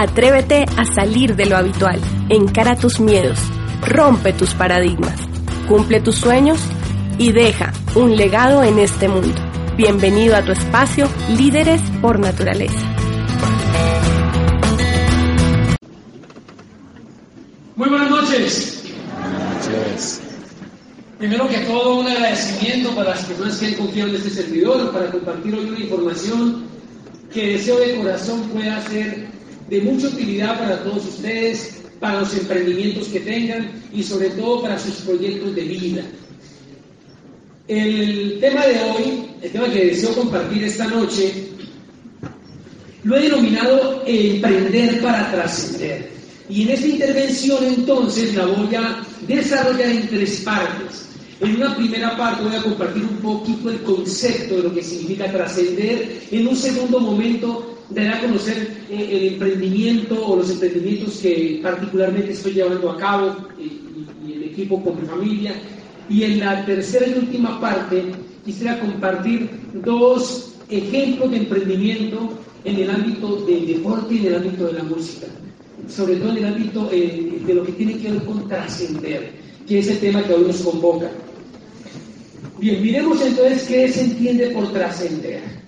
Atrévete a salir de lo habitual, encara tus miedos, rompe tus paradigmas, cumple tus sueños y deja un legado en este mundo. Bienvenido a tu espacio Líderes por Naturaleza. Muy buenas noches. Primero que todo, un agradecimiento para las personas que han confiado en este servidor, para compartir hoy una información que deseo de corazón pueda ser de mucha utilidad para todos ustedes, para los emprendimientos que tengan y sobre todo para sus proyectos de vida. El tema de hoy, el tema que deseo compartir esta noche, lo he denominado emprender para trascender. Y en esta intervención entonces la voy a desarrollar en tres partes. En una primera parte voy a compartir un poquito el concepto de lo que significa trascender. En un segundo momento daré a conocer eh, el emprendimiento o los emprendimientos que particularmente estoy llevando a cabo y, y, y el equipo con mi familia. Y en la tercera y última parte quisiera compartir dos ejemplos de emprendimiento en el ámbito del deporte y en el ámbito de la música, sobre todo en el ámbito eh, de lo que tiene que ver con trascender, que es el tema que hoy nos convoca. Bien, miremos entonces qué se entiende por trascender.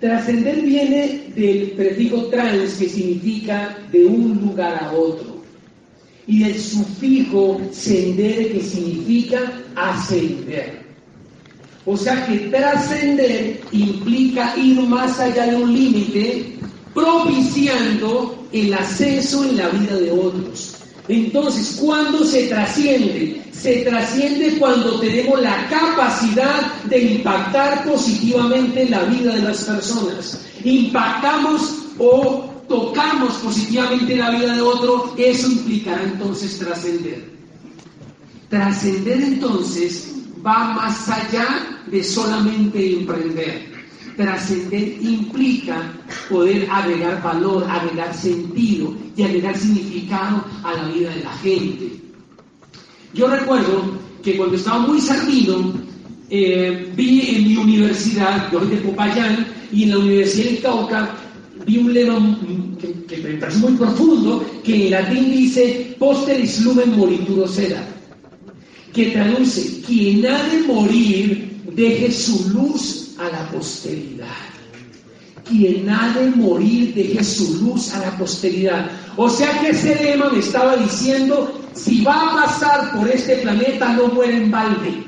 Trascender viene del prefijo trans, que significa de un lugar a otro, y del sufijo sendere, que significa ascender. O sea que trascender implica ir más allá de un límite, propiciando el ascenso en la vida de otros. Entonces, ¿cuándo se trasciende? Se trasciende cuando tenemos la capacidad de impactar positivamente en la vida de las personas. Impactamos o tocamos positivamente la vida de otro, eso implicará entonces trascender. Trascender entonces va más allá de solamente emprender. Trascender implica poder agregar valor, agregar sentido y agregar significado a la vida de la gente. Yo recuerdo que cuando estaba muy sardino, eh, vi en mi universidad, yo soy de Popayán, y en la Universidad de Cauca vi un lema que, me parece muy profundo, que en latín dice posteris lumen morituro sera, que traduce, quien ha de morir deje su luz a la posteridad. Quien ha de morir deje su luz a la posteridad. O sea que ese lema me estaba diciendo, si va a pasar por este planeta, no muere en balde.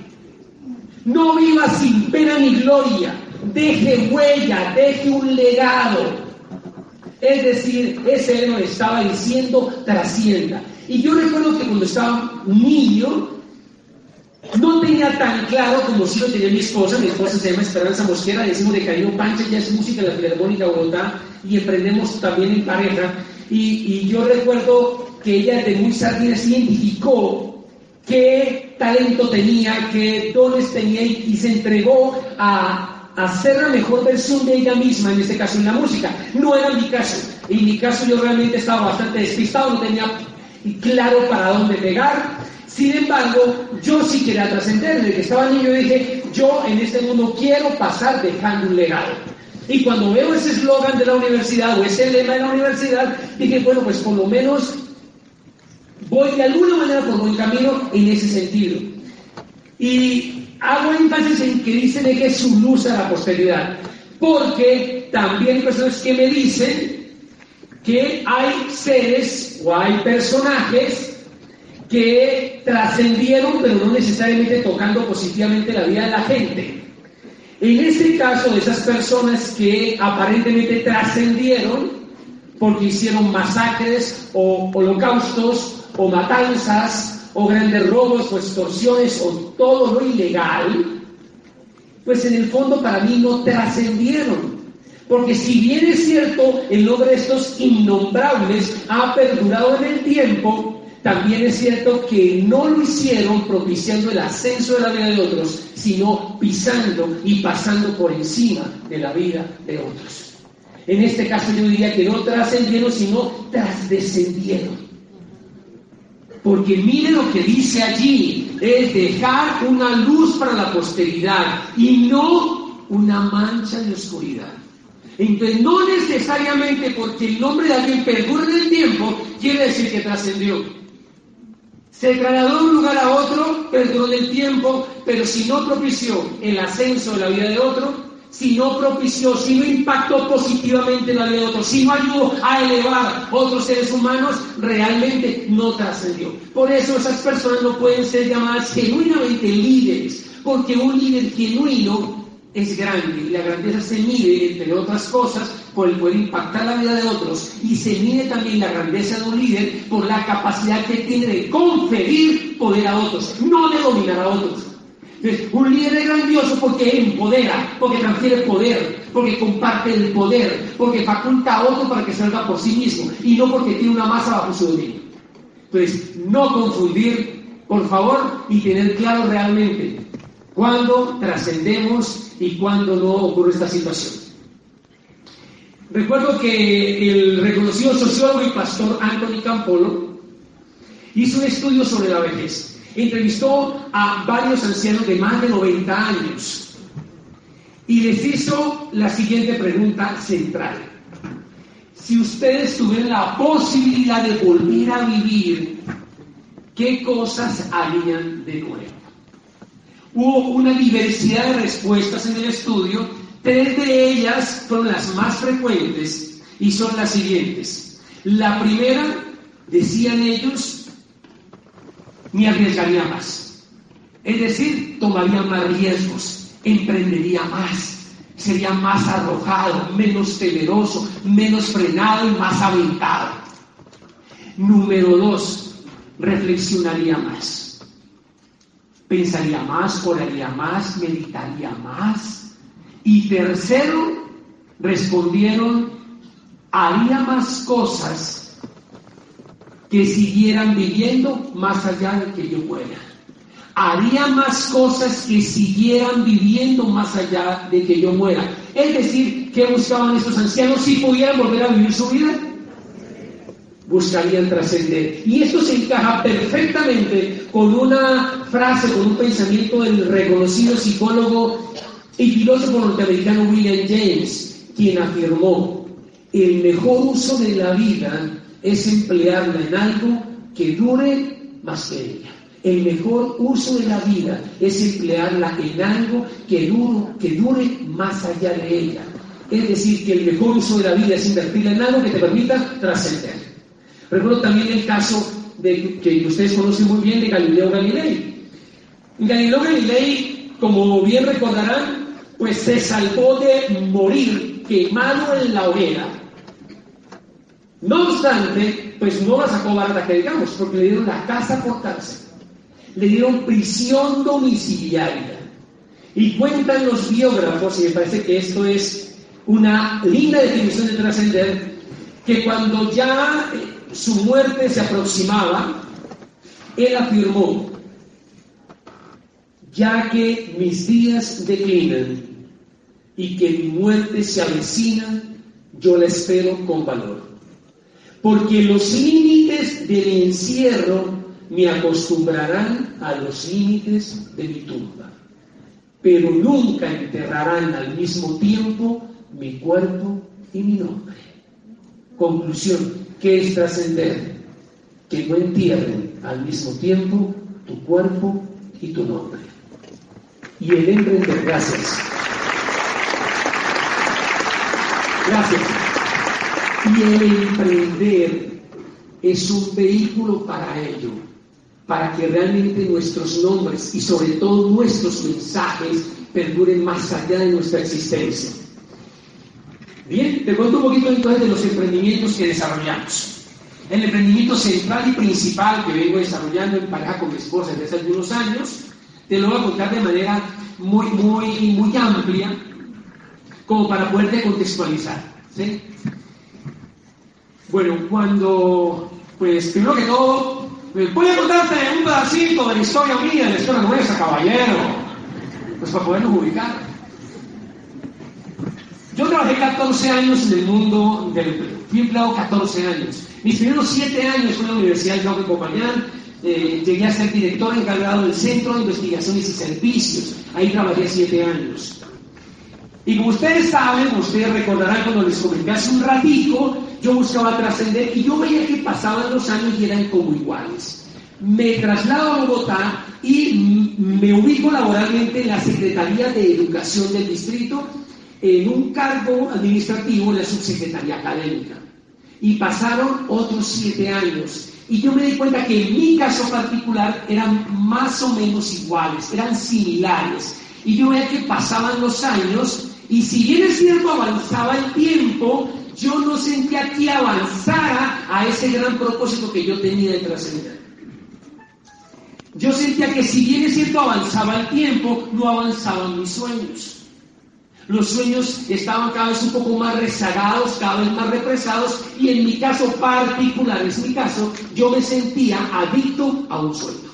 No viva sin pena ni gloria. Deje huella, deje un legado. Es decir, ese lema me estaba diciendo, trascienda. Y yo recuerdo que cuando estaba niño, no tenía tan claro como si lo tenía mi esposa, mi esposa se llama Esperanza Mosquera, decimos de cariño Pancha, ella es música de la Filarmónica Bogotá y emprendemos también en pareja. Y, y yo recuerdo que ella de muy sardina se identificó qué talento tenía, qué dones tenía y, y se entregó a hacer la mejor versión de ella misma, en este caso en la música. No era mi caso. En mi caso yo realmente estaba bastante despistado, no tenía claro para dónde pegar. Sin embargo, yo sí quería trascender. Desde que estaba niño dije, yo en este mundo quiero pasar dejando un legado. Y cuando veo ese eslogan de la universidad o ese lema de la universidad, dije, bueno, pues por lo menos voy de alguna manera por buen camino en ese sentido. Y hago énfasis en que dice deje su luz a la posteridad. Porque también hay personas que me dicen que hay seres o hay personajes que trascendieron, pero no necesariamente tocando positivamente la vida de la gente. En este caso, de esas personas que aparentemente trascendieron porque hicieron masacres o holocaustos o matanzas o grandes robos o extorsiones o todo lo ilegal, pues en el fondo para mí no trascendieron. Porque si bien es cierto, el nombre de estos innombrables ha perdurado en el tiempo, también es cierto que no lo hicieron propiciando el ascenso de la vida de otros, sino pisando y pasando por encima de la vida de otros. En este caso yo diría que no trascendieron, sino trasdescendieron. Porque mire lo que dice allí, es dejar una luz para la posteridad y no una mancha de oscuridad. Entonces, no necesariamente porque el nombre de alguien perdure en el tiempo, quiere decir que trascendió. Se trasladó de un lugar a otro, perduró en el tiempo, pero si no propició el ascenso de la vida de otro, si no propició, si no impactó positivamente la vida de otros, si no ayudó a elevar otros seres humanos, realmente no trascendió. Por eso esas personas no pueden ser llamadas genuinamente líderes, porque un líder genuino es grande y la grandeza se mide, entre otras cosas, por el poder impactar la vida de otros y se mide también la grandeza de un líder por la capacidad que tiene de conferir poder a otros, no de dominar a otros. Entonces, un líder es grandioso porque empodera, porque transfiere poder, porque comparte el poder, porque faculta a otro para que salga por sí mismo y no porque tiene una masa bajo su dominio. Entonces, no confundir, por favor, y tener claro realmente cuándo trascendemos y cuándo no ocurre esta situación. Recuerdo que el reconocido sociólogo y pastor Anthony Campolo hizo un estudio sobre la vejez. Entrevistó a varios ancianos de más de 90 años y les hizo la siguiente pregunta central. Si ustedes tuvieran la posibilidad de volver a vivir, ¿qué cosas harían de nuevo? Hubo una diversidad de respuestas en el estudio, tres de ellas fueron las más frecuentes y son las siguientes. La primera, decían ellos, me arriesgaría más. Es decir, tomaría más riesgos, emprendería más, sería más arrojado, menos temeroso, menos frenado y más aventado. Número dos, reflexionaría más pensaría más, oraría más, meditaría más. Y tercero, respondieron, haría más cosas que siguieran viviendo más allá de que yo muera. Haría más cosas que siguieran viviendo más allá de que yo muera. Es decir, ¿qué buscaban estos ancianos si pudieran volver a vivir su vida? Buscarían trascender. Y esto se encaja perfectamente con una frase, con un pensamiento del reconocido psicólogo y filósofo norteamericano William James, quien afirmó, el mejor uso de la vida es emplearla en algo que dure más que ella. El mejor uso de la vida es emplearla en algo que, dure más allá de ella. Es decir, que el mejor uso de la vida es invertirla en algo que te permita trascender. Recuerdo también el caso de, que ustedes conocen muy bien de Galileo Galilei. Galileo Galilei, como bien recordarán, pues se salvó de morir quemado en la hoguera. No obstante, pues no la sacó barata que digamos, porque le dieron la casa por cárcel. Le dieron prisión domiciliaria. Y cuentan los biógrafos, y me parece que esto es una linda definición de trascender, que cuando ya su muerte se aproximaba, él afirmó, ya que mis días declinan y que mi muerte se avecina, yo la espero con valor. Porque los límites del encierro me acostumbrarán a los límites de mi tumba, pero nunca enterrarán al mismo tiempo mi cuerpo y mi nombre. Conclusión, ¿Qué es trascender? Que no entierren al mismo tiempo tu cuerpo y tu nombre. Y el emprender, gracias. Gracias. Y el emprender es un vehículo para ello, para que realmente nuestros nombres y sobre todo nuestros mensajes perduren más allá de nuestra existencia. Bien, te cuento un poquito entonces de los emprendimientos que desarrollamos. El emprendimiento central y principal que vengo desarrollando en pareja con mi esposa desde hace algunos años Te lo voy a contar de manera muy, muy, muy amplia, como para poderte contextualizar. Bueno, cuando, pues primero que todo, voy a contarte un pedacito de la historia mía, de la historia nuestra, caballero, pues para podernos ubicar. Yo trabajé 14 años en el mundo del fui empleado 14 años. Mis primeros 7 años fue en la Universidad de Compañán, eh, llegué a ser director encargado del Centro de Investigaciones y Servicios. Ahí trabajé 7 años. Y como ustedes saben, ustedes recordarán cuando les comenté hace un ratico, yo buscaba trascender y yo veía que pasaban los años y eran como iguales. Me traslado a Bogotá y me ubico laboralmente en la Secretaría de Educación del Distrito en un cargo administrativo en la subsecretaría académica. Y pasaron otros siete años. Y yo me di cuenta que en mi caso particular eran más o menos iguales, eran similares. Y yo veía que pasaban los años y si bien es cierto avanzaba el tiempo, yo no sentía que avanzara a ese gran propósito que yo tenía de trascender. Yo sentía que si bien es cierto avanzaba el tiempo, no avanzaban mis sueños. Los sueños estaban cada vez un poco más rezagados, cada vez más represados, y en mi caso particular, en mi caso, yo me sentía adicto a un sueño.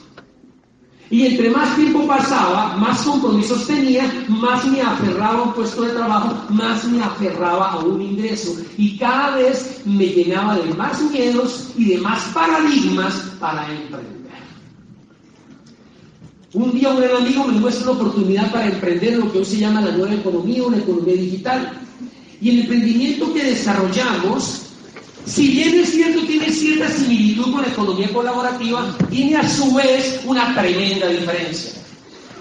Y entre más tiempo pasaba, más compromisos tenía, más me aferraba a un puesto de trabajo, más me aferraba a un ingreso. Y cada vez me llenaba de más miedos y de más paradigmas para emprender. Un día un gran amigo me muestra una oportunidad para emprender lo que hoy se llama la nueva economía, una economía digital. Y el emprendimiento que desarrollamos, si bien es cierto, tiene cierta similitud con la economía colaborativa, tiene a su vez una tremenda diferencia.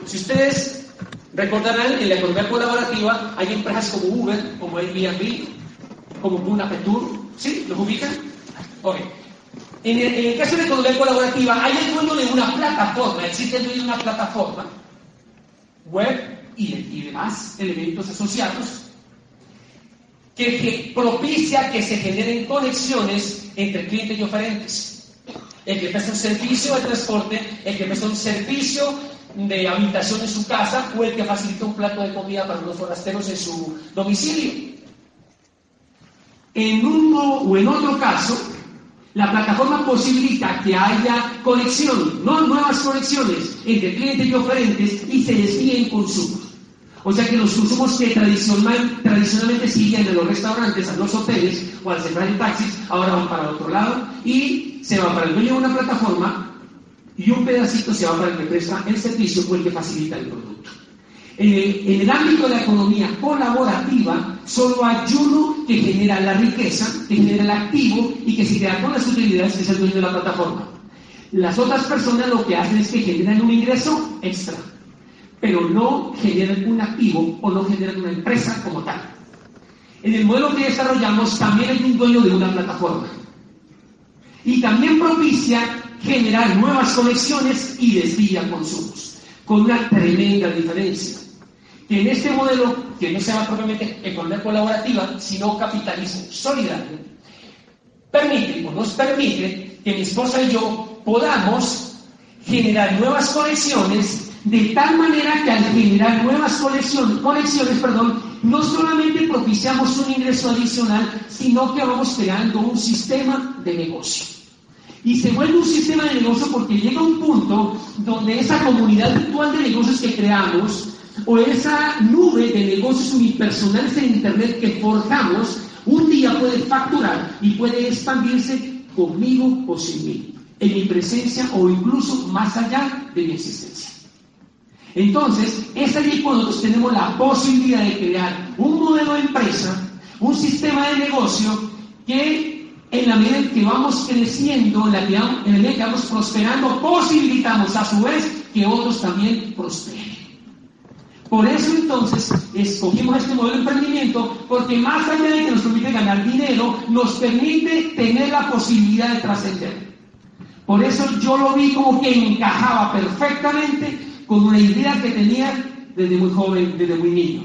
Si ustedes recordarán, en la economía colaborativa hay empresas como Uber, como Airbnb, como Bunapetur, ¿sí? ¿Los ubican? Ok. En el, caso de economía colaborativa, hay el dueño de una plataforma, existe el de una plataforma web y, demás elementos asociados que, propicia que se generen conexiones entre clientes y oferentes. El que presta un servicio de transporte, el que presta un servicio de habitación en su casa o el que facilita un plato de comida para los forasteros en su domicilio. En uno o en otro caso, la plataforma posibilita que haya conexión, no nuevas conexiones entre clientes y oferentes y se desvíen consumos. O sea que los consumos que tradicional, tradicionalmente siguen en los restaurantes, a los hoteles o al central de taxis, ahora van para otro lado y se va para el dueño de una plataforma y un pedacito se va para el que presta el servicio o el que facilita el producto. En el, ámbito de la economía colaborativa, solo hay uno que genera la riqueza, que genera el activo y que se queda con las utilidades, que es el dueño de la plataforma. Las otras personas lo que hacen es que generan un ingreso extra, pero no generan un activo o no generan una empresa como tal. En el modelo que desarrollamos también hay un dueño de una plataforma. Y también propicia generar nuevas conexiones y desvía consumos, con una tremenda diferencia que en este modelo, que no se llama propiamente economía colaborativa, sino capitalismo solidario, permite o nos permite que mi esposa y yo podamos generar nuevas conexiones de tal manera que al generar nuevas conexiones, perdón, no solamente propiciamos un ingreso adicional, sino que vamos creando un sistema de negocio. Y se vuelve un sistema de negocio porque llega un punto donde esa comunidad virtual de negocios que creamos o esa nube de negocios unipersonales en Internet que forjamos, un día puede facturar y puede expandirse conmigo o sin mí, en mi presencia o incluso más allá de mi existencia. Entonces, es allí cuando nosotros tenemos la posibilidad de crear un modelo de empresa, un sistema de negocio que en la medida en que vamos creciendo, en la medida en que vamos prosperando, posibilitamos a su vez que otros también prosperen. Por eso entonces escogimos este modelo de emprendimiento, porque más allá de que nos permite ganar dinero, nos permite tener la posibilidad de trascender. Por eso yo lo vi como que encajaba perfectamente con una idea que tenía desde muy joven, desde muy niño.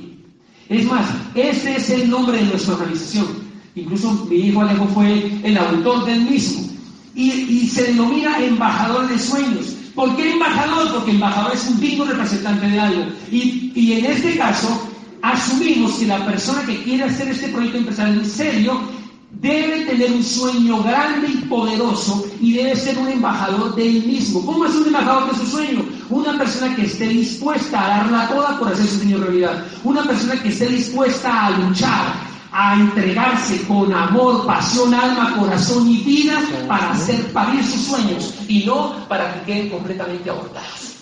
Es más, ese es el nombre de nuestra organización. Incluso mi hijo Alejo fue el autor del mismo. Y, y se denomina embajador de sueños ¿Por qué embajador? Porque embajador es un digno representante de algo. Y, y en este caso, asumimos que la persona que quiere hacer este proyecto empresarial en serio debe tener un sueño grande y poderoso y debe ser un embajador de él mismo. ¿Cómo es un embajador de su sueño? Una persona que esté dispuesta a darla toda por hacer su sueño realidad. Una persona que esté dispuesta a luchar, a entregarse con amor, pasión, alma, corazón y vida para hacer parir sus sueños y no para que queden completamente abortados.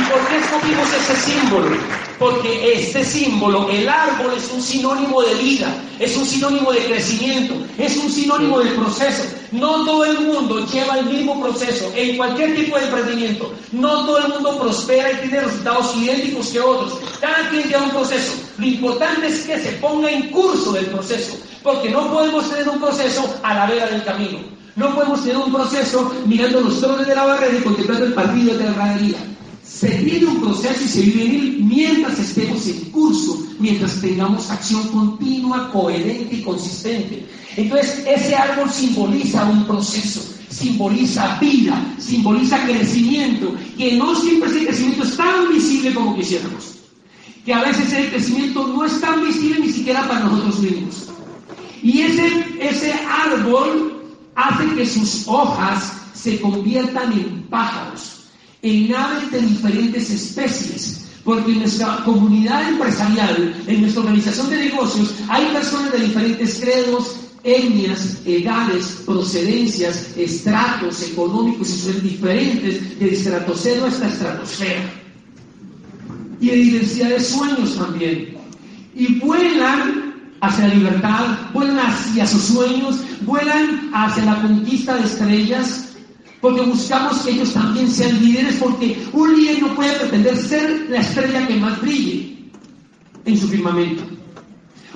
¿Y por qué escogimos ese símbolo? Porque este símbolo, el árbol, es un sinónimo de vida, es un sinónimo de crecimiento, es un sinónimo de proceso. No todo el mundo lleva el mismo proceso en cualquier tipo de emprendimiento. No todo el mundo prospera y tiene resultados idénticos que otros. Cada quien lleva un proceso. Lo importante es que se ponga en curso del proceso, porque no podemos tener un proceso a la vera del camino. No podemos tener un proceso mirando los trones de la barrera y contemplando el partido de la gradería. Se tiene un proceso y se vive en él mientras estemos en curso, mientras tengamos acción continua, coherente y consistente. Entonces, ese árbol simboliza un proceso, simboliza vida, simboliza crecimiento, que no siempre ese crecimiento es tan visible como quisiéramos. Que a veces ese crecimiento no es tan visible ni siquiera para nosotros mismos. Y ese, ese árbol hace que sus hojas se conviertan en pájaros en aves de diferentes especies, porque en nuestra comunidad empresarial, en nuestra organización de negocios, hay personas de diferentes credos, etnias, edades, procedencias, estratos económicos y son diferentes, de estratosfera hasta estratosfera. Y de diversidad de sueños también. Y vuelan hacia la libertad, vuelan hacia sus sueños, vuelan hacia la conquista de estrellas, porque buscamos que ellos también sean líderes, porque un líder no puede pretender ser la estrella que más brille en su firmamento.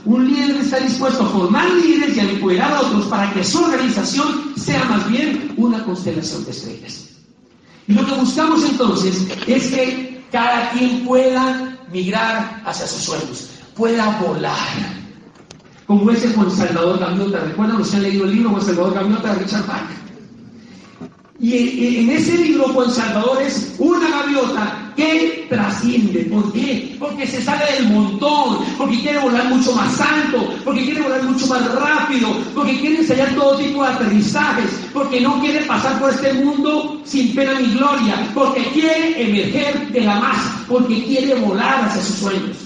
Un líder está dispuesto a formar líderes y a empoderar a otros para que su organización sea más bien una constelación de estrellas. Y lo que buscamos entonces es que cada quien pueda migrar hacia sus sueños, pueda volar. Como ese Juan Salvador Gaviota, ¿recuerdan los que han leído el libro Juan Salvador Gaviota de Richard Bach? Y en ese libro Juan Salvador es una gaviota que trasciende. ¿Por qué? Porque se sale del montón, porque quiere volar mucho más alto, porque quiere volar mucho más rápido, porque quiere ensayar todo tipo de aterrizajes, porque no quiere pasar por este mundo sin pena ni gloria, porque quiere emerger de la masa, porque quiere volar hacia sus sueños,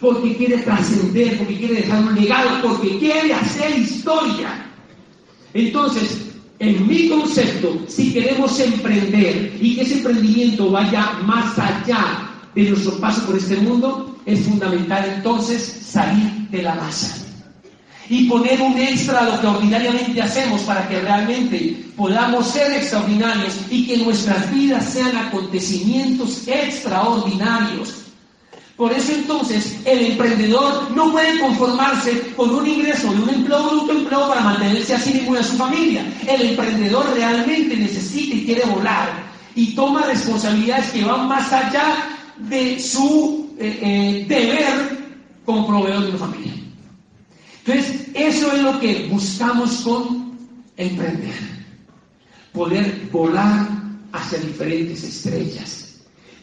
porque quiere trascender, porque quiere dejar un legado, porque quiere hacer historia. Entonces, en mi concepto, si queremos emprender y que ese emprendimiento vaya más allá de nuestro paso por este mundo, es fundamental entonces salir de la masa y poner un extra a lo que ordinariamente hacemos para que realmente podamos ser extraordinarios y que nuestras vidas sean acontecimientos extraordinarios por eso entonces el emprendedor no puede conformarse con un ingreso de un empleo o un empleo para mantenerse a sí mismo su familia. El emprendedor realmente necesita y quiere volar y toma responsabilidades que van más allá de su eh, eh, deber como proveedor de una familia. Entonces, eso es lo que buscamos con emprender. Poder volar hacia diferentes estrellas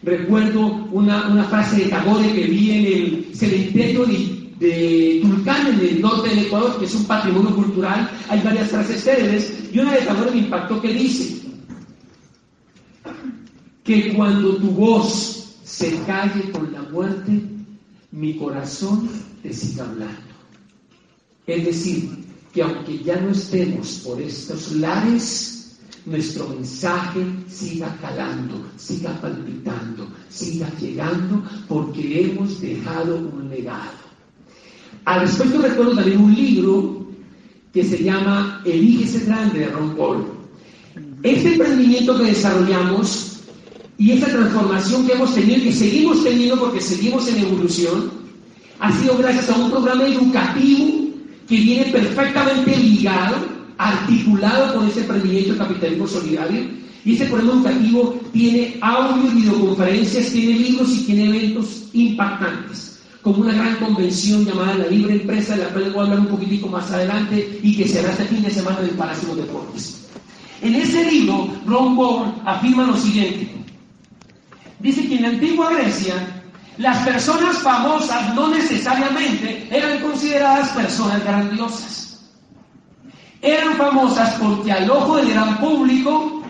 Recuerdo una, frase de Tagore que vi en el cementerio de, Tulcán, en el norte del Ecuador, que es un patrimonio cultural. Hay varias frases célebres, y una de Tagore me impactó que dice que cuando tu voz se calle con la muerte, mi corazón te siga hablando. Es decir, que aunque ya no estemos por estos lares, nuestro mensaje siga calando, siga palpitando, siga llegando, porque hemos dejado un legado. Al respecto recuerdo también un libro que se llama Elígese Grande de Ron Paul. Este emprendimiento que desarrollamos y esta transformación que hemos tenido y que seguimos teniendo porque seguimos en evolución, ha sido gracias a un programa educativo que viene perfectamente ligado articulado con ese de capitalismo solidario. Y ese programa educativo tiene audio, videoconferencias, tiene libros y tiene eventos impactantes. como una gran convención llamada la Libre Empresa, de la cual voy a hablar un poquitico más adelante y que será este fin de semana en Palacio de Deportes. En ese libro, Ron Bourne afirma lo siguiente. Dice que en la antigua Grecia, las personas famosas no necesariamente eran consideradas personas grandiosas. Eran famosas porque al ojo del gran público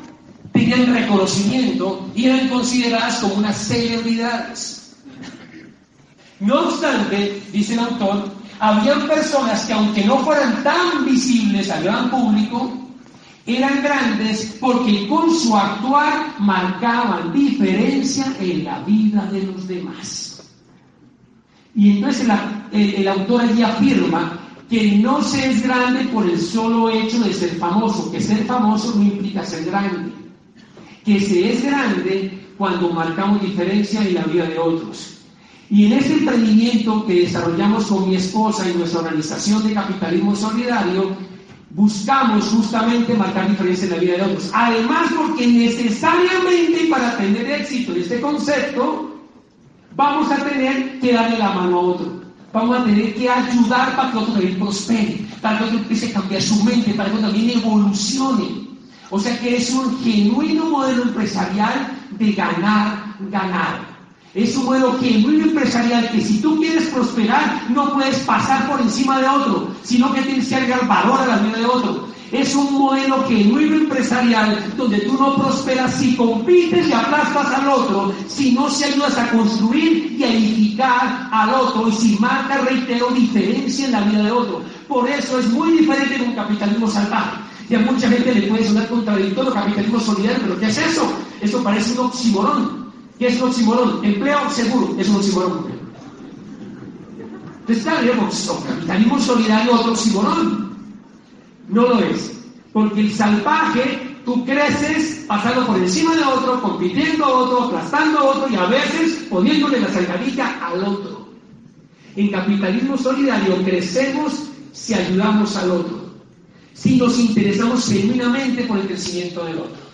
tenían reconocimiento y eran consideradas como unas celebridades. No obstante, dice el autor, habían personas que aunque no fueran tan visibles al gran público, eran grandes porque con su actuar marcaban diferencia en la vida de los demás. Y entonces el, autor allí afirma que no se es grande por el solo hecho de ser famoso, que ser famoso no implica ser grande, que se es grande cuando marcamos diferencia en la vida de otros. Y en este emprendimiento que desarrollamos con mi esposa y nuestra organización de capitalismo solidario, buscamos justamente marcar diferencia en la vida de otros. Además, porque necesariamente para tener éxito en este concepto, vamos a tener que darle la mano a otro. Vamos a tener que ayudar para que otro también prospere, para que otro empiece a cambiar su mente, para que otro también evolucione. O sea que es un genuino modelo empresarial de ganar, ganar. Es un modelo genuino empresarial que si tú quieres prosperar no puedes pasar por encima de otro, sino que tienes que agregar valor a la vida de otro. Es un modelo genuino empresarial donde tú no prosperas si compites y aplastas al otro, si no se ayudas a construir y a edificar al otro y si marca, reitero, diferencia en la vida de otro. Por eso es muy diferente de un capitalismo salvaje. Y a mucha gente le puede sonar contradictorio capitalismo solidario, pero ¿qué es eso? Eso parece un oxímoron. ¿Qué es un oxímoron? Empleo seguro, es un oxímoron. Entonces, claro, capitalismo solidario otro oxímoron. No lo es. Porque el salvaje, tú creces pasando por encima de otro, compitiendo a otro, aplastando a otro y a veces poniéndole la salgadilla al otro. En capitalismo solidario crecemos si ayudamos al otro, si nos interesamos genuinamente por el crecimiento del otro.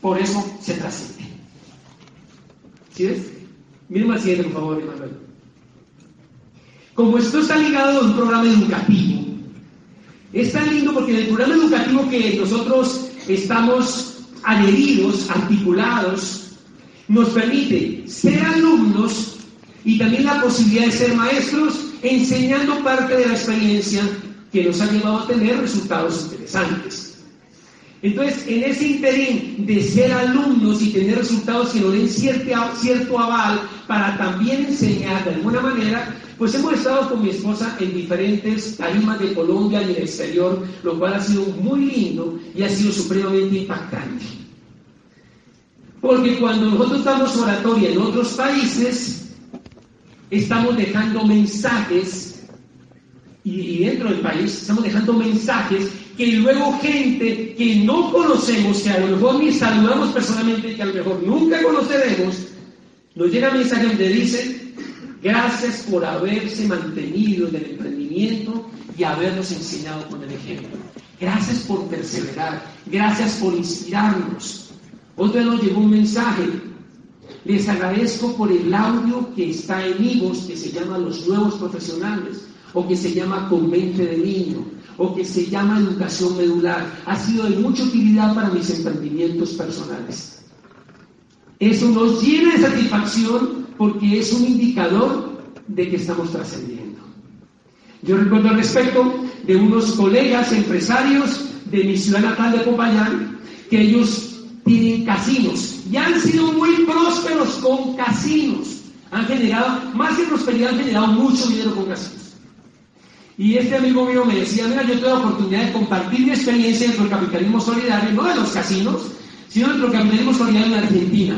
Por eso se trasciende. ¿Sí ves? Miren al siguiente, por favor, Emanuel. Como esto está ligado a un programa educativo, es tan lindo porque en el programa educativo que nosotros estamos adheridos, articulados, nos permite ser alumnos y también la posibilidad de ser maestros, enseñando parte de la experiencia que nos ha llevado a tener resultados interesantes. Entonces, en ese interín de ser alumnos y tener resultados que nos den cierto, cierto aval para también enseñar de alguna manera, pues hemos estado con mi esposa en diferentes tarimas de Colombia y el exterior, lo cual ha sido muy lindo y ha sido supremamente impactante. Porque cuando nosotros damos oratoria en otros países, estamos dejando mensajes, y dentro del país estamos dejando mensajes que luego gente que no conocemos, que a lo mejor ni saludamos personalmente, que a lo mejor nunca conoceremos, nos llega mensaje donde dice, gracias por haberse mantenido en el emprendimiento y habernos enseñado con el ejemplo. Gracias por perseverar, gracias por inspirarnos. Otro nos llegó un mensaje, les agradezco por el audio que está en vivos, que se llama Los Nuevos Profesionales, o que se llama Con Mente de Niño o que se llama educación medular, ha sido de mucha utilidad para mis emprendimientos personales. Eso nos llena de satisfacción porque es un indicador de que estamos trascendiendo. Yo recuerdo al respecto de unos colegas empresarios de mi ciudad natal de Popayán, que ellos tienen casinos y han sido muy prósperos con casinos. Han generado, más que prosperidad, han generado mucho dinero con casinos. Y este amigo mío me decía, mira, yo tengo la oportunidad de compartir mi experiencia dentro del capitalismo solidario, no de los casinos, sino dentro del capitalismo solidario en Argentina.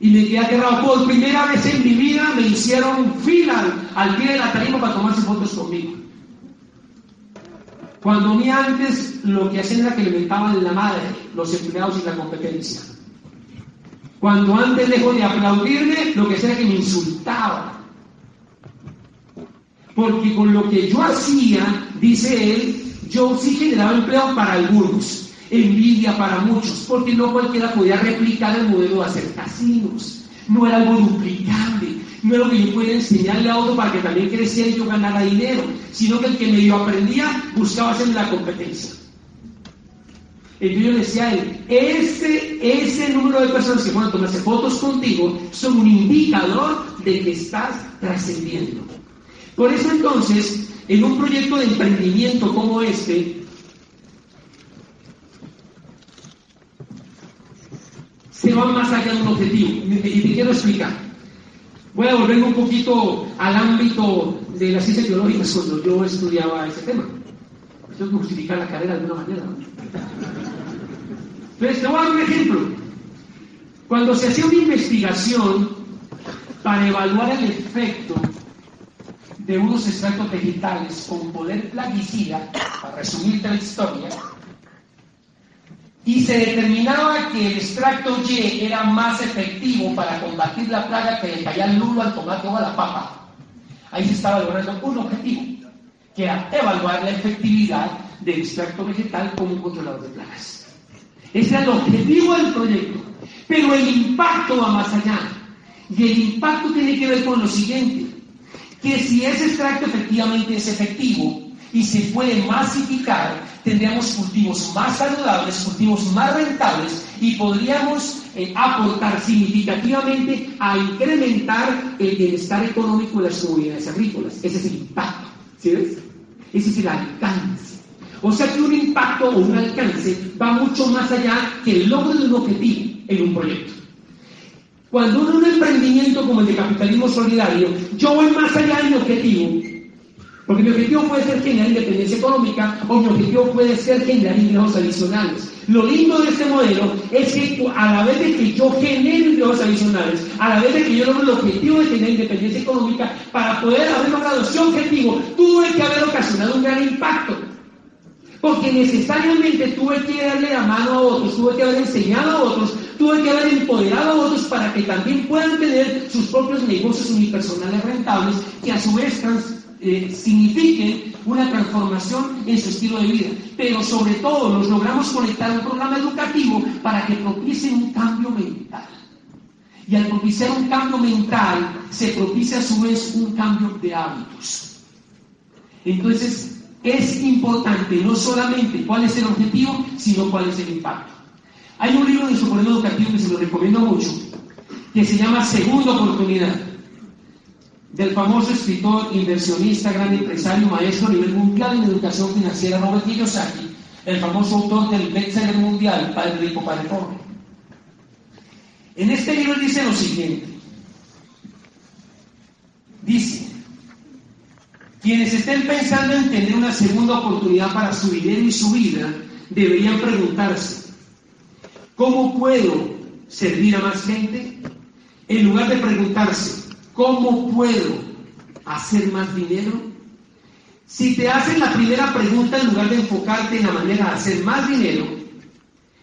Y me quedé aterrado. Por primera vez en mi vida me hicieron fila al pie de la tarima para tomarse fotos conmigo. Cuando a antes lo que hacían era que le metaban la madre los empleados y la competencia. Cuando antes lejos de aplaudirme, lo que hacía era que me insultaban. Porque con lo que yo hacía, dice él, yo sí generaba empleo para algunos, envidia para muchos, porque no cualquiera podía replicar el modelo de hacer casinos. no era algo duplicable, no era lo que yo pudiera enseñarle a otro para que también creciera y yo ganara dinero, sino que el que medio aprendía buscaba hacer la competencia. Entonces yo decía a él, ese, ese número de personas que pueden tomarse fotos contigo son un indicador de que estás trascendiendo. Por eso entonces, en un proyecto de emprendimiento como este, se va más allá de un objetivo. Y te quiero explicar. Voy a volverme un poquito al ámbito de las ciencias biológicas cuando yo estudiaba ese tema. Tengo que justificar la carrera de alguna manera. Entonces, te voy a dar un ejemplo. Cuando se hacía una investigación para evaluar el efecto de unos extractos vegetales con poder plaguicida, para resumirte la historia, y se determinaba que el extracto Y era más efectivo para combatir la plaga que le caía al lulo, al tomate o a la papa. Ahí se estaba logrando un objetivo, que era evaluar la efectividad del extracto vegetal como un controlador de plagas. Ese era el objetivo del proyecto. Pero el impacto va más allá. Y el impacto tiene que ver con lo siguiente, que si ese extracto efectivamente es efectivo y se puede masificar, tendríamos cultivos más saludables, cultivos más rentables y podríamos eh, aportar significativamente a incrementar el bienestar económico de las comunidades agrícolas. Ese es el impacto. ¿Sí ves? Ese es el alcance. O sea que un impacto o un alcance va mucho más allá que el logro de un objetivo en un proyecto. Cuando uno un emprendimiento como el de capitalismo solidario, yo voy más allá de mi objetivo, porque mi objetivo puede ser generar independencia económica o mi objetivo puede ser generar ingresos adicionales. Lo lindo de este modelo es que a la vez de que yo genere ingresos adicionales, a la vez de que yo logro el objetivo de tener independencia económica, para poder haber logrado ese objetivo, tuve que haber ocasionado un gran impacto. Porque necesariamente tuve que darle la mano a otros, tuve que haber enseñado a otros, tuve que haber empoderado a otros para que también puedan tener sus propios negocios unipersonales rentables que a su vez eh, signifiquen una transformación en su estilo de vida. Pero sobre todo nos logramos conectar a un programa educativo para que propicie un cambio mental. Y al propiciar un cambio mental, se propicia a su vez un cambio de hábitos. Entonces, es importante no solamente cuál es el objetivo, sino cuál es el impacto. Hay un libro de su programa educativo que se lo recomiendo mucho, que se llama Segunda Oportunidad, del famoso escritor, inversionista, gran empresario, maestro a nivel mundial en educación financiera, Robert Kiyosaki, el famoso autor del bestseller mundial, Padre Rico, Padre Pobre. En este libro dice lo siguiente, dice, quienes estén pensando en tener una segunda oportunidad para su dinero y su vida, deberían preguntarse, ¿cómo puedo servir a más gente? En lugar de preguntarse, ¿cómo puedo hacer más dinero? Si te hacen la primera pregunta en lugar de enfocarte en la manera de hacer más dinero,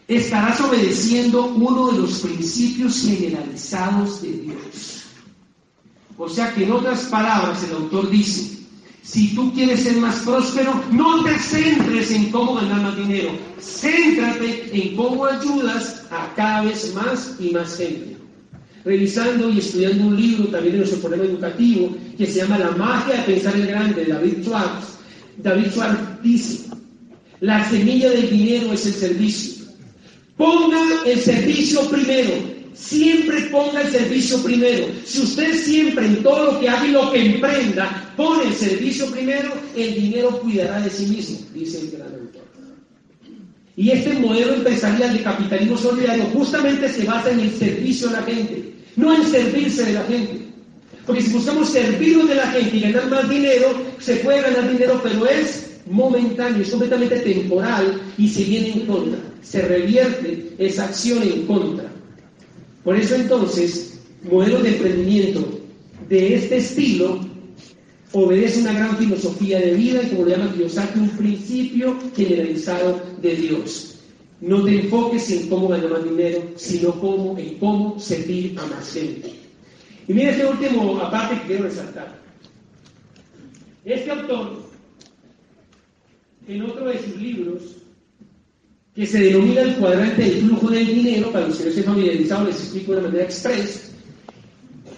estarás obedeciendo uno de los principios generalizados de Dios. O sea que en otras palabras el autor dice, si tú quieres ser más próspero, no te centres en cómo ganar más dinero. Céntrate en cómo ayudas a cada vez más y más gente. Revisando y estudiando un libro también de nuestro problema educativo que se llama La magia de pensar en grande, de David Schwartz. David Schwartz dice, la semilla del dinero es el servicio. Ponga el servicio primero. Siempre ponga el servicio primero. Si usted siempre en todo lo que haga y lo que emprenda pone el servicio primero, el dinero cuidará de sí mismo, dice el gran autor. Y este modelo empresarial de capitalismo solidario justamente se basa en el servicio a la gente, no en servirse de la gente. Porque si buscamos servirnos de la gente y ganar más dinero, se puede ganar dinero, pero es momentáneo, es completamente temporal y se viene en contra. Se revierte esa acción en contra. Por eso entonces, modelos de emprendimiento de este estilo obedece una gran filosofía de vida y como lo llama Kiyosaki, un principio generalizado de Dios. No te enfoques en cómo ganar más dinero, sino cómo, en cómo servir a más gente. Y mira este último aparte que quiero resaltar. Este autor, en otro de sus libros, que se denomina el cuadrante del flujo del dinero, para los que no estén familiarizados les explico de manera express,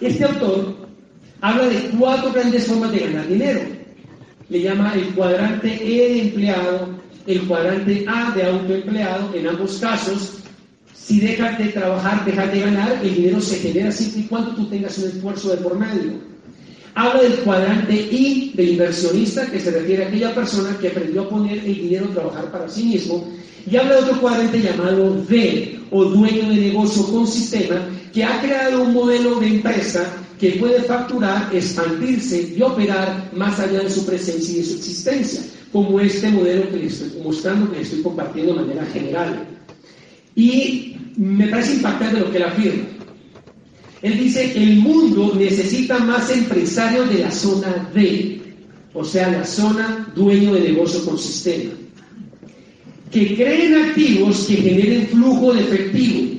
Este autor habla de cuatro grandes formas de ganar dinero. Le llama el cuadrante E de empleado, el cuadrante A de autoempleado. En ambos casos, si dejas de trabajar, dejas de ganar, el dinero se genera siempre y cuando tú tengas un esfuerzo de por medio. Habla del cuadrante I de inversionista, que se refiere a aquella persona que aprendió a poner el dinero a trabajar para sí mismo. Y habla de otro cuadrante llamado D, o dueño de negocio con sistema, que ha creado un modelo de empresa que puede facturar, expandirse y operar más allá de su presencia y de su existencia, como este modelo que les estoy mostrando, que les estoy compartiendo de manera general. Y me parece impactante lo que él afirma. Él dice el mundo necesita más empresarios de la zona D, o sea, la zona dueño de negocio con sistema, que creen activos que generen flujo de efectivo.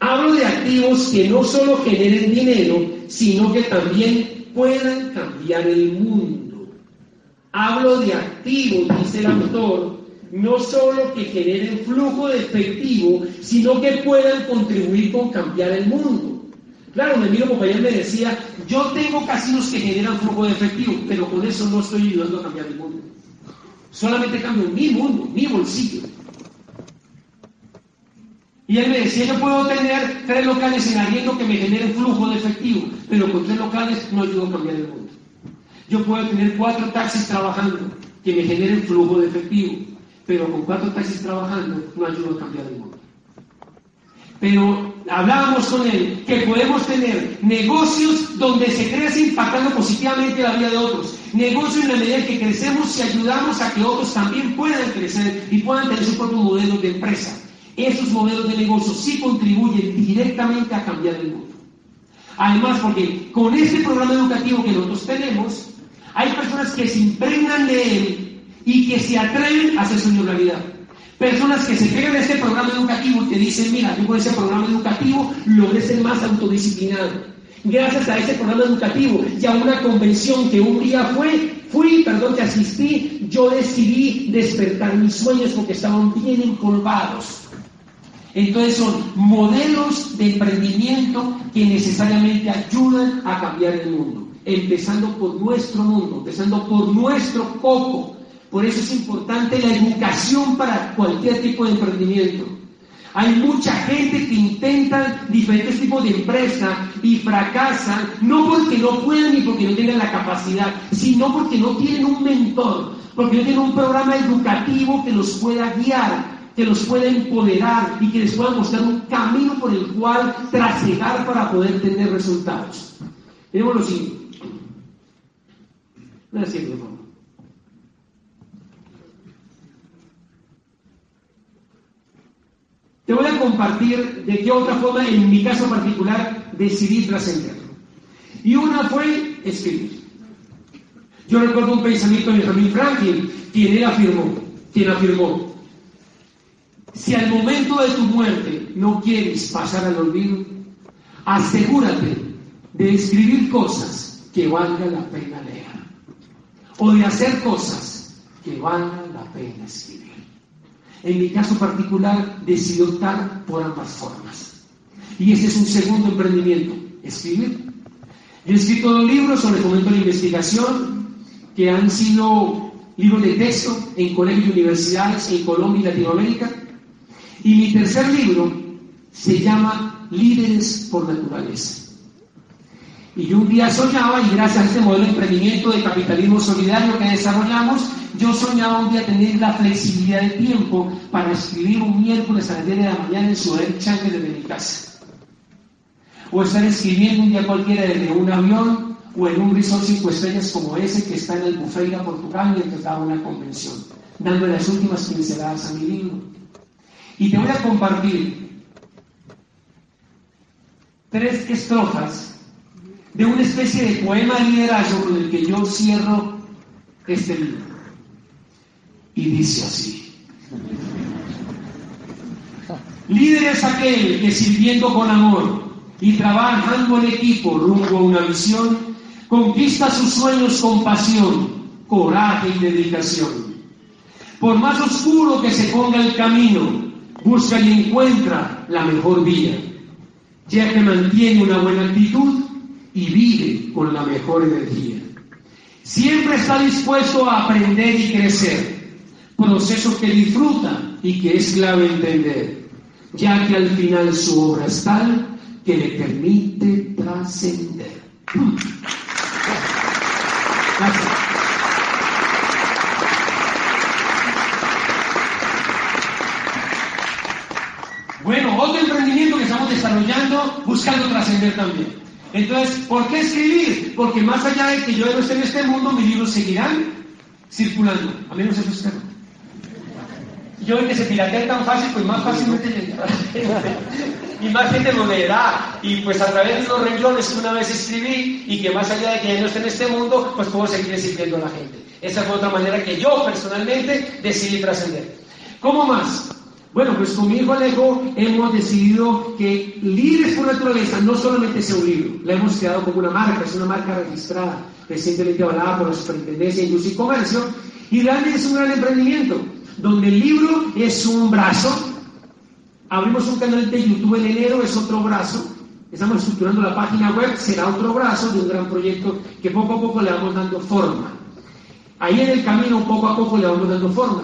Hablo de activos que no solo generen dinero, sino que también puedan cambiar el mundo. Hablo de activos, dice el autor, no solo que generen flujo de efectivo, sino que puedan contribuir con cambiar el mundo. Claro, mi amigo compañero me decía, yo tengo casinos que generan flujo de efectivo, pero con eso no estoy ayudando a cambiar el mundo. Solamente cambio mi mundo, mi bolsillo. Y él me decía, yo puedo tener tres locales en arriendo que me generen flujo de efectivo, pero con tres locales no ayudo a cambiar el mundo. Yo puedo tener cuatro taxis trabajando que me generen flujo de efectivo, pero con cuatro taxis trabajando no ayudo a cambiar el mundo. Pero hablábamos con él que podemos tener negocios donde se crece impactando positivamente la vida de otros. Negocios en la medida que crecemos y ayudamos a que otros también puedan crecer y puedan tener su propio modelo de empresa. Esos modelos de negocio sí contribuyen directamente a cambiar el mundo. Además, porque con este programa educativo que nosotros tenemos, hay personas que se impregnan de él y que se atreven a hacer su realidad. Personas que se a este programa educativo y te dicen, mira, yo con ese programa educativo logré ser más autodisciplinado. Gracias a ese programa educativo y a una convención que un día fue, fui, perdón, que asistí, yo decidí despertar mis sueños porque estaban bien empolvados. Entonces son modelos de emprendimiento que necesariamente ayudan a cambiar el mundo, empezando por nuestro mundo, empezando por nuestro coco, por eso es importante la educación para cualquier tipo de emprendimiento. Hay mucha gente que intenta diferentes tipos de empresas y fracasan, no porque no puedan ni porque no tengan la capacidad, sino porque no tienen un mentor, porque no tienen un programa educativo que los pueda guiar, que los pueda empoderar y que les pueda mostrar un camino por el cual trasegar para poder tener resultados. Tenemos. Te voy a compartir de qué otra forma, en mi caso particular, decidí trascender. Y una fue escribir. Yo recuerdo un pensamiento de Benjamin Franklin, quien él afirmó, quien afirmó, si al momento de tu muerte no quieres pasar al olvido, asegúrate de escribir cosas que valga la pena leer, o de hacer cosas que valga la pena escribir. En mi caso particular, decidí optar por ambas formas. Y ese es un segundo emprendimiento, escribir. Yo he escrito dos libros sobre fomento de investigación, que han sido libros de texto en colegios y universidades en Colombia y Latinoamérica. Y mi tercer libro se llama Líderes por Naturaleza. Y yo un día soñaba, y gracias a este modelo de emprendimiento de capitalismo solidario que desarrollamos, yo soñaba un día tener la flexibilidad de tiempo para escribir un miércoles a las 10 de la mañana en su chanque desde mi casa. O estar escribiendo un día cualquiera desde un avión o en un resort cinco estrellas como ese que está en el Bufeira, Portugal, mientras daba una convención, dando las últimas pinceladas a mi libro. Y te voy a compartir tres estrofas de una especie de poema de liderazgo con el que yo cierro este libro. Y dice así. Líder es aquel que sirviendo con amor y trabajando en equipo rumbo a una visión, conquista sus sueños con pasión, coraje y dedicación. Por más oscuro que se ponga el camino, busca y encuentra la mejor vía. ya que mantiene una buena actitud y vive con la mejor energía. Siempre está dispuesto a aprender y crecer, proceso que disfruta y que es clave entender, ya que al final su obra es tal que le permite trascender. Bueno, otro emprendimiento que estamos desarrollando buscando trascender también. Entonces, ¿por qué escribir? Porque más allá de que yo no esté en este mundo, mis libros seguirán circulando. A menos eso espero. Yo el que se piratea tan fácil, pues más fácilmente llegará y más gente lo. Y pues a través de los renglones que una vez escribí y que más allá de que ya no esté en este mundo, pues puedo seguir sirviendo a la gente. Esa fue otra manera que yo personalmente decidí trascender. ¿Cómo más? Bueno, pues con mi hijo Alejo hemos decidido que Líderes por Naturaleza no solamente sea un libro, la hemos creado como una marca, es una marca registrada, recientemente avalada por la Superintendencia de Industria y Comercio, y realmente es un gran emprendimiento, donde el libro es un brazo, abrimos un canal de YouTube en enero, es otro brazo, estamos estructurando la página web, será otro brazo de un gran proyecto que poco a poco le vamos dando forma. Ahí en el camino, poco a poco le vamos dando forma.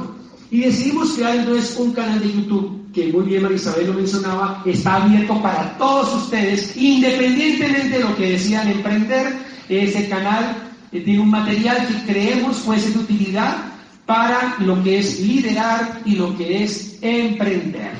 Y decidimos crear entonces un canal de YouTube que muy bien Marisabel lo mencionaba, está abierto para todos ustedes, independientemente de lo que decían emprender. Ese canal eh, tiene un material que creemos puede ser de utilidad para lo que es liderar y lo que es emprender.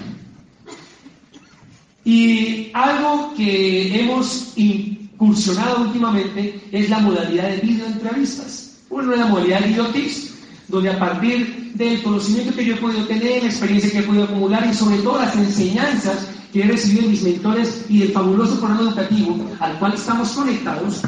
Y algo que hemos incursionado últimamente es la modalidad de video entrevistas. Una la modalidad de video tips, donde a partir del conocimiento que yo he podido tener, la experiencia que he podido acumular y sobre todo las enseñanzas que he recibido de mis mentores y del fabuloso programa educativo al cual estamos conectados,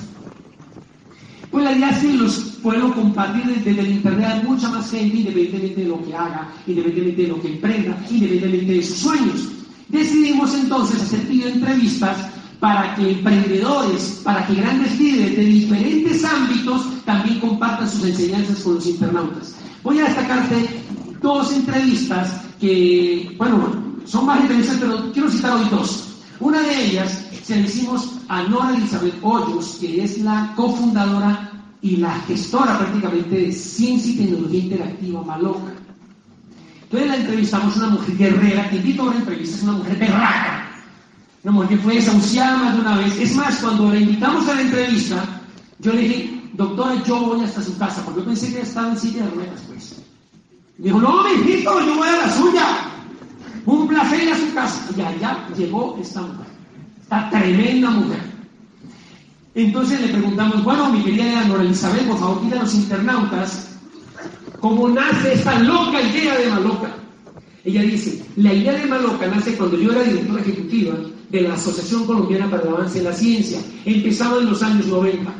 pues la idea es que los puedo compartir desde el internet a mucha más gente, independientemente de lo que haga, independientemente de lo que emprenda, independientemente de sus sueños. Decidimos entonces hacer video entrevistas para que emprendedores, para que grandes líderes de diferentes ámbitos también compartan sus enseñanzas con los internautas. Voy a destacarte dos entrevistas que, bueno, son más entrevistas, pero quiero citar hoy dos. Una de ellas se la hicimos a Nora Elizabeth Hoyos, que es la cofundadora y la gestora prácticamente de Ciencia y Tecnología Interactiva Maloca. Entonces la entrevistamos una mujer guerrera, te invito a una entrevista, es una mujer berraca, una mujer que fue desahuciada más de una vez. Es más, cuando la invitamos a la entrevista, yo le dije, doctora, yo voy hasta su casa, porque yo pensé que estaba en silla de ruedas, pues. Me dijo, no, mijito, yo voy a la suya. Un placer ir a su casa. Y allá llegó esta mujer, esta tremenda mujer. Entonces le preguntamos, bueno, mi querida Nora Elizabeth, por favor, dile a los internautas cómo nace esta loca idea de Maloca. Ella dice, la idea de Maloca nace cuando yo era directora ejecutiva de la Asociación Colombiana para el Avance en la Ciencia. Empezaba en los años 90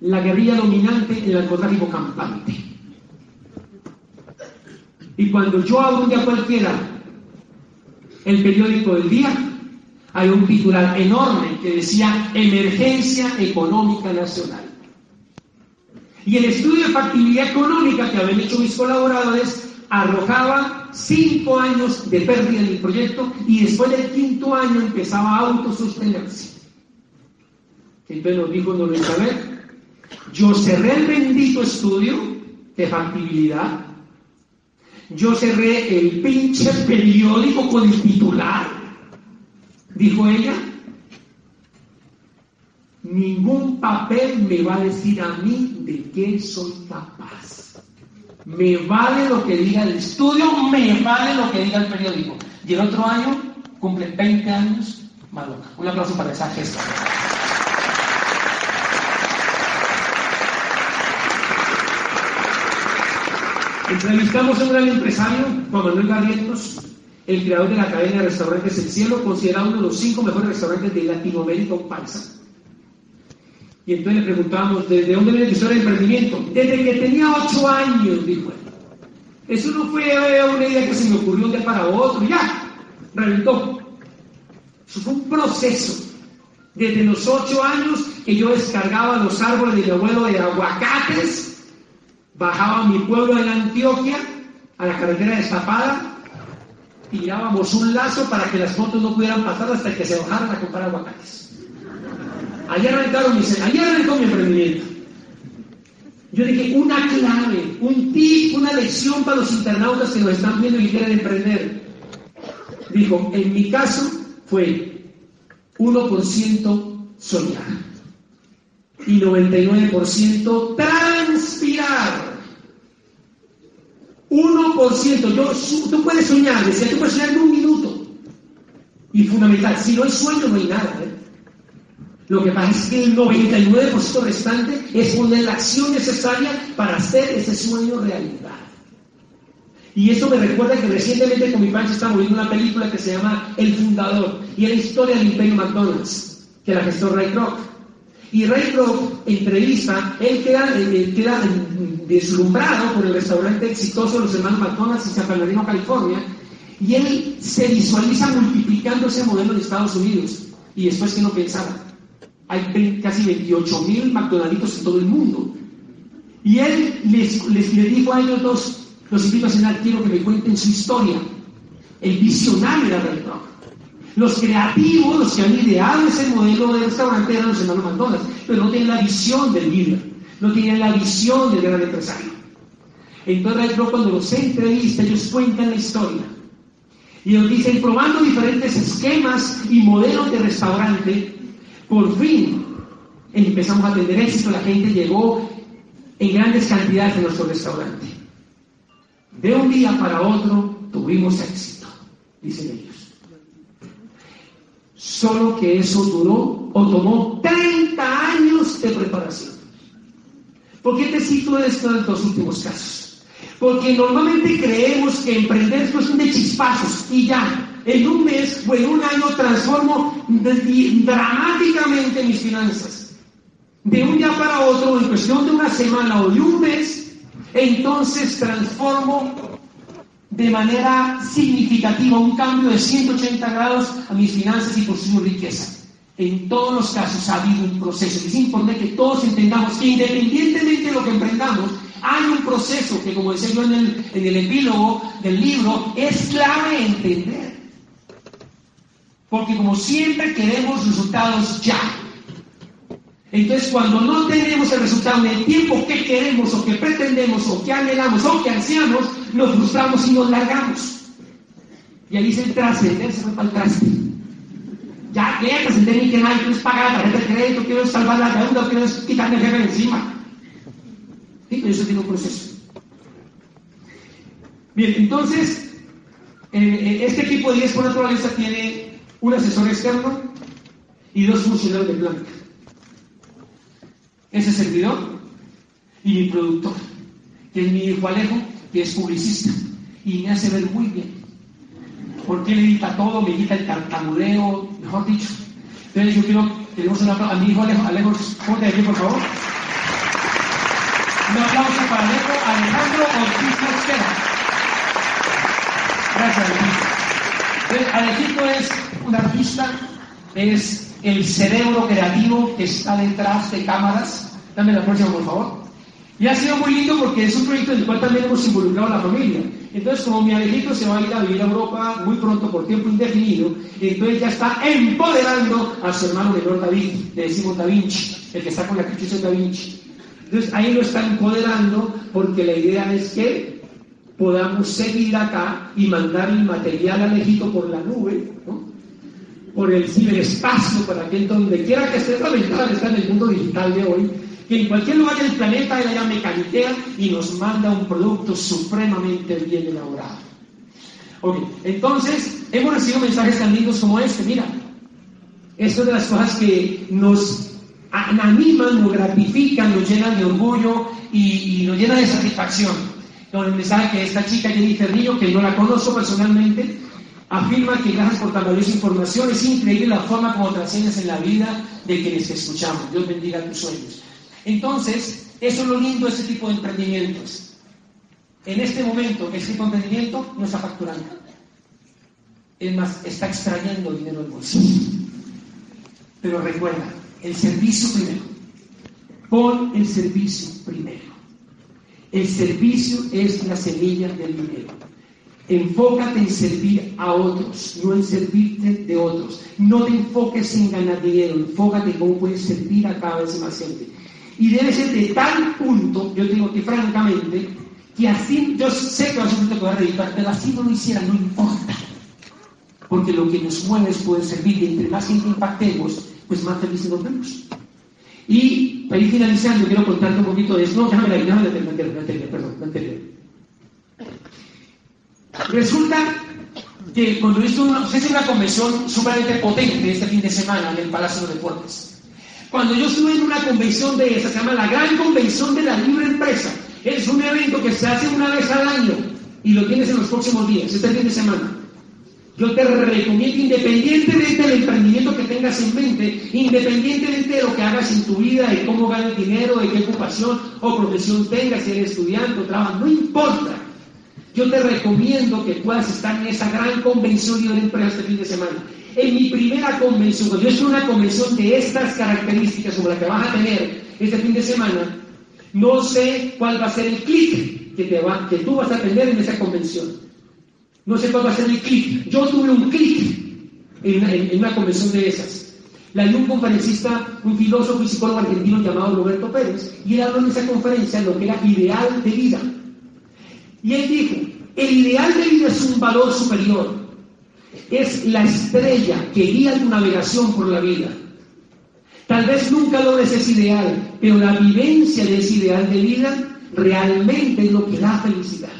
la guerrilla dominante, el narcotráfico campante. Y cuando yo abro un cualquiera el periódico del día, hay un titular enorme que decía Emergencia Económica Nacional. Y el estudio de factibilidad económica que habían hecho mis colaboradores arrojaba cinco años de pérdida en el proyecto y después del quinto año empezaba a autosostenerse. Entonces nos dijo Don Isabel, yo cerré el bendito estudio de factibilidad. Yo cerré el pinche periódico con el titular. Dijo ella. Ningún papel me va a decir a mí de qué soy capaz. Me vale lo que diga el estudio, me vale lo que diga el periódico. Y el otro año cumple 20 años Maloca. Un aplauso para esa gesta. Entrevistamos a un gran empresario, Juan Manuel Barrientos, el creador de la cadena de restaurantes El Cielo, considerado uno de los cinco mejores restaurantes de Latinoamérica o paisa. Y entonces le preguntamos, ¿desde dónde viene tu historia de emprendimiento? Desde que tenía ocho años, dijo él. Eso no fue una idea que se me ocurrió un día para otro, ya, reventó. Eso fue un proceso. Desde los ocho años que yo descargaba los árboles de mi abuelo de aguacates, bajaba a mi pueblo en Antioquia, a la carretera de Zapada, tirábamos un lazo para que las fotos no pudieran pasar hasta que se bajaran a comprar aguacates. Allá arrancaron allá arrancó mi emprendimiento. Yo dije, una clave, un tip, una lección para los internautas que nos están viendo y quieren emprender. Dijo, en mi caso fue 1% soñar y 99% transpirar. 1%, yo, tú puedes soñar, decía, tú puedes soñar en un minuto. Y fundamental, si no hay sueño no hay nada. ¿eh? Lo que pasa es que el 99% restante es poner la acción necesaria para hacer ese sueño realidad. Y eso me recuerda que recientemente con mi padre estamos viendo una película que se llama El Fundador y es la historia del Imperio McDonald's, que la gestó Ray Kroc. Y Ray Kroc entrevista, él queda, deslumbrado por el restaurante exitoso de los hermanos McDonald's en San Bernardino, California, y él se visualiza multiplicando ese modelo en Estados Unidos. Y después que no pensaba, hay casi 28 mil McDonalditos en todo el mundo. Y él les, les, dijo a ellos dos, los invito a cenar, quiero que me cuenten su historia. El visionario era Ray Kroc. Los creativos, los que han ideado ese modelo de restaurante eran los hermanos McDonald's, pero no tienen la visión del líder, no tienen la visión del gran empresario. Entonces Ray cuando los entrevista, ellos cuentan la historia. Y ellos dicen, probando diferentes esquemas y modelos de restaurante, por fin empezamos a tener éxito, la gente llegó en grandes cantidades a nuestro restaurante. De un día para otro tuvimos éxito, dicen ellos. Solo que eso duró o tomó 30 años de preparación. ¿Por qué te cito esto en los últimos casos? Porque normalmente creemos que emprender es cuestión de chispazos y ya. En un mes o en un año transformo dramáticamente mis finanzas. De un día para otro, en cuestión de una semana o de un mes, entonces transformo de manera significativa un cambio de 180 grados a mis finanzas y por su riqueza. En todos los casos ha habido un proceso. Es importante que todos entendamos que independientemente de lo que emprendamos, hay un proceso que, como decía yo en el, en el epílogo del libro, es clave entender. Porque como siempre queremos resultados ya. Entonces, cuando no tenemos el resultado en el tiempo que queremos o que pretendemos o que anhelamos o que ansiamos, nos frustramos y nos largamos. Y ahí dice el se fue el traste. Ya, ya trascender que nadie quiero pagar la tarjeta de crédito, quiero salvar la deuda, quiero quitarme el jefe de encima. Sí, pero eso tiene un proceso. Bien, entonces, eh, eh, este equipo de 10 por naturaleza tiene un asesor externo y dos funcionarios de planta ese servidor y mi productor, que es mi hijo Alejo, que es publicista y me hace ver muy bien. Porque él edita todo, me quita el tartamudeo, mejor dicho. Entonces yo quiero, tenemos un aplauso a mi hijo Alejo, Alejo, ponte aquí por favor. Un aplauso para Alejo, Alejandro Ortiz Mosquera. Gracias, Alejito. Alejito es un artista, es el cerebro creativo que está detrás de cámaras. Dame la próxima, por favor. Y ha sido muy lindo porque es un proyecto en el cual también hemos involucrado a la familia. Entonces, como mi Alejito se va a ir a vivir a Europa muy pronto por tiempo indefinido, entonces ya está empoderando a su hermano menor David, le decimos Da Vinci, el que está con la cachucha Da Vinci. Entonces, ahí lo está empoderando porque la idea es que podamos seguir acá y mandar el material a Alejito por la nube, ¿no? Por el ciberespacio, para que donde quiera que esté, esta ventana está en el mundo digital de hoy, que en cualquier lugar del planeta él haya mecaniquea y nos manda un producto supremamente bien elaborado. Ok, entonces hemos recibido mensajes tan lindos como este, mira, esto es de las cosas que nos animan, nos gratifican, nos llenan de orgullo y, nos llenan de satisfacción. Con el mensaje que esta chica Jennifer Río, que no la conozco personalmente, afirma que gracias por tan valiosa información es increíble la forma como trasciendes en la vida de quienes te escuchamos. Dios bendiga tus sueños. Entonces, eso es lo lindo de este tipo de emprendimientos. En este momento, este tipo de emprendimiento no está facturando. Es más, está extrayendo dinero del bolsillo. Pero recuerda, el servicio primero. Pon el servicio primero. El servicio es la semilla del dinero. Enfócate en servir a otros, no en servirte de otros. No te enfoques en ganar dinero, enfócate en cómo puedes servir a cada vez más gente. Y debe ser de tal punto, yo digo que francamente, que así, yo sé que va a a dedicar, pero así no lo hiciera, no importa. Porque lo que nos mueve es poder servir y entre más gente impactemos, pues más felices nos vemos. Y para ir finalizando, quiero contarte un poquito de eso. No, déjame la déjame la anterior, perdón, la anterior. Resulta que cuando hizo una, una convención sumamente potente este fin de semana en el Palacio de Deportes. Cuando yo estuve en una convención de esa, se llama la Gran Convención de la Libre Empresa. Es un evento que se hace una vez al año y lo tienes en los próximos días, este fin de semana. Yo te recomiendo, independientemente del emprendimiento que tengas en mente, independientemente de lo que hagas en tu vida, de cómo ganas dinero, de qué ocupación o profesión tengas, si eres estudiante o trabajo, no importa. Yo te recomiendo que puedas estar en esa gran convención de empresa este fin de semana. En mi primera convención, cuando yo estoy en una convención de estas características como la que vas a tener este fin de semana, no sé cuál va a ser el clic que, que tú vas a tener en esa convención. No sé cuál va a ser el clic. Yo tuve un clic en, una convención de esas. La dio un conferencista, un filósofo y psicólogo argentino llamado Roberto Pérez, y él habló en esa conferencia lo que era ideal de vida. Y él dijo, el ideal de vida es un valor superior, es la estrella que guía tu navegación por la vida. Tal vez nunca logres ese ideal, pero la vivencia de ese ideal de vida realmente es lo que da felicidad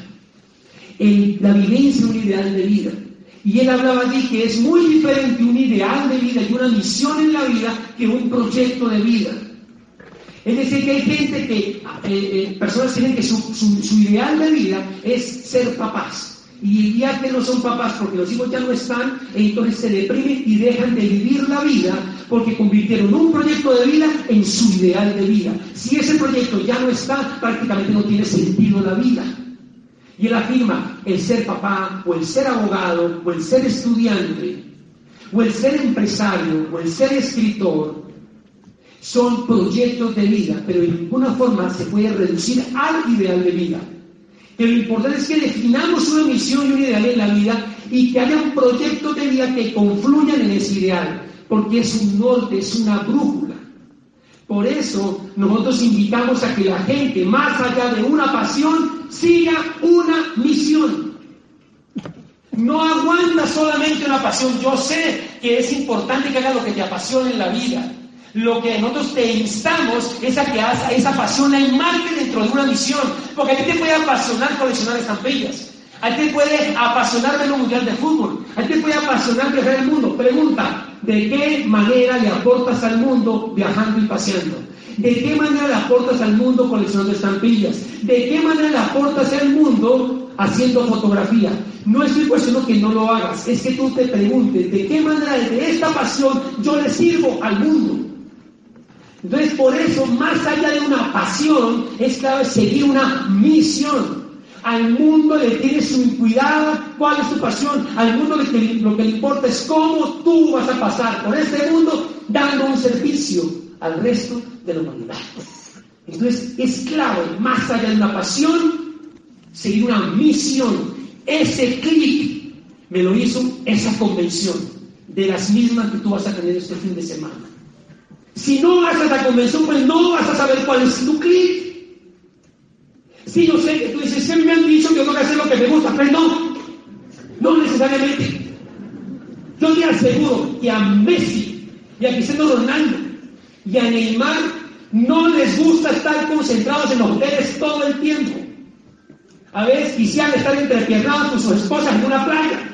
la vivencia de un ideal de vida. Y él hablaba allí que es muy diferente un ideal de vida y una misión en la vida que un proyecto de vida. Es decir, que hay gente que, eh, personas tienen que su, ideal de vida es ser papás. Y ya que no son papás porque los hijos ya no están, entonces se deprimen y dejan de vivir la vida porque convirtieron un proyecto de vida en su ideal de vida. Si ese proyecto ya no está, prácticamente no tiene sentido la vida. Y él afirma, el ser papá, o el ser abogado, o el ser estudiante, o el ser empresario, o el ser escritor, son proyectos de vida, pero de ninguna forma se puede reducir al ideal de vida. Pero lo importante es que definamos una misión y un ideal en la vida y que haya un proyecto de vida que confluyan en ese ideal, porque es un norte, es una brújula. Por eso nosotros invitamos a que la gente, más allá de una pasión, siga una misión. No aguanta solamente una pasión. Yo sé que es importante que hagas lo que te apasione en la vida. Lo que nosotros te instamos es a que hagas esa pasión la enmarque dentro de una misión. Porque a ti te puede apasionar coleccionar estampillas. A ti te puede apasionar ver un mundial de fútbol. A ti te puede apasionar viajar el mundo. Pregunta, ¿de qué manera le aportas al mundo viajando y paseando? ¿De qué manera le aportas al mundo coleccionando estampillas? ¿De qué manera le aportas al mundo haciendo fotografía? No estoy cuestionando que no lo hagas, es que tú te preguntes, ¿de qué manera de esta pasión yo le sirvo al mundo? Entonces, por eso, más allá de una pasión, es clave seguir una misión. Al mundo le tienes un cuidado, cuál es tu pasión. Al mundo que, lo que le importa es cómo tú vas a pasar por este mundo dando un servicio al resto de la humanidad. Entonces es clave, más allá de una pasión, seguir una misión. Ese clic me lo hizo esa convención, de las mismas que tú vas a tener este fin de semana. Si no vas a esa convención, pues no vas a saber cuál es tu clic. Si yo sé que tú dices, que me han dicho que tengo que hacer lo que me gusta, pero no, no necesariamente. Yo te aseguro que a Messi y a Cristiano Ronaldo y a Neymar no les gusta estar concentrados en los hoteles todo el tiempo. A veces quisieran estar entrepiernados con sus esposas en una playa.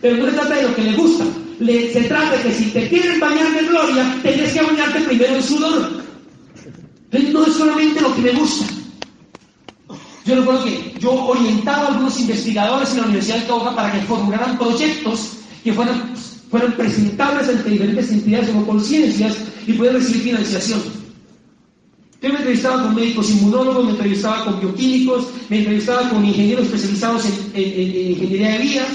Pero no se trata de lo que les gusta. Se trata de que si te quieres bañar de gloria, tienes que bañarte primero en sudor. Entonces no es solamente lo que me gusta. Yo recuerdo que yo orientaba a algunos investigadores en la Universidad de Cauca para que formularan proyectos que fueran, fueran presentables ante diferentes entidades o conciencias y pueden recibir financiación. Yo me entrevistaba con médicos inmunólogos, me entrevistaba con bioquímicos, me entrevistaba con ingenieros especializados en, ingeniería de vías.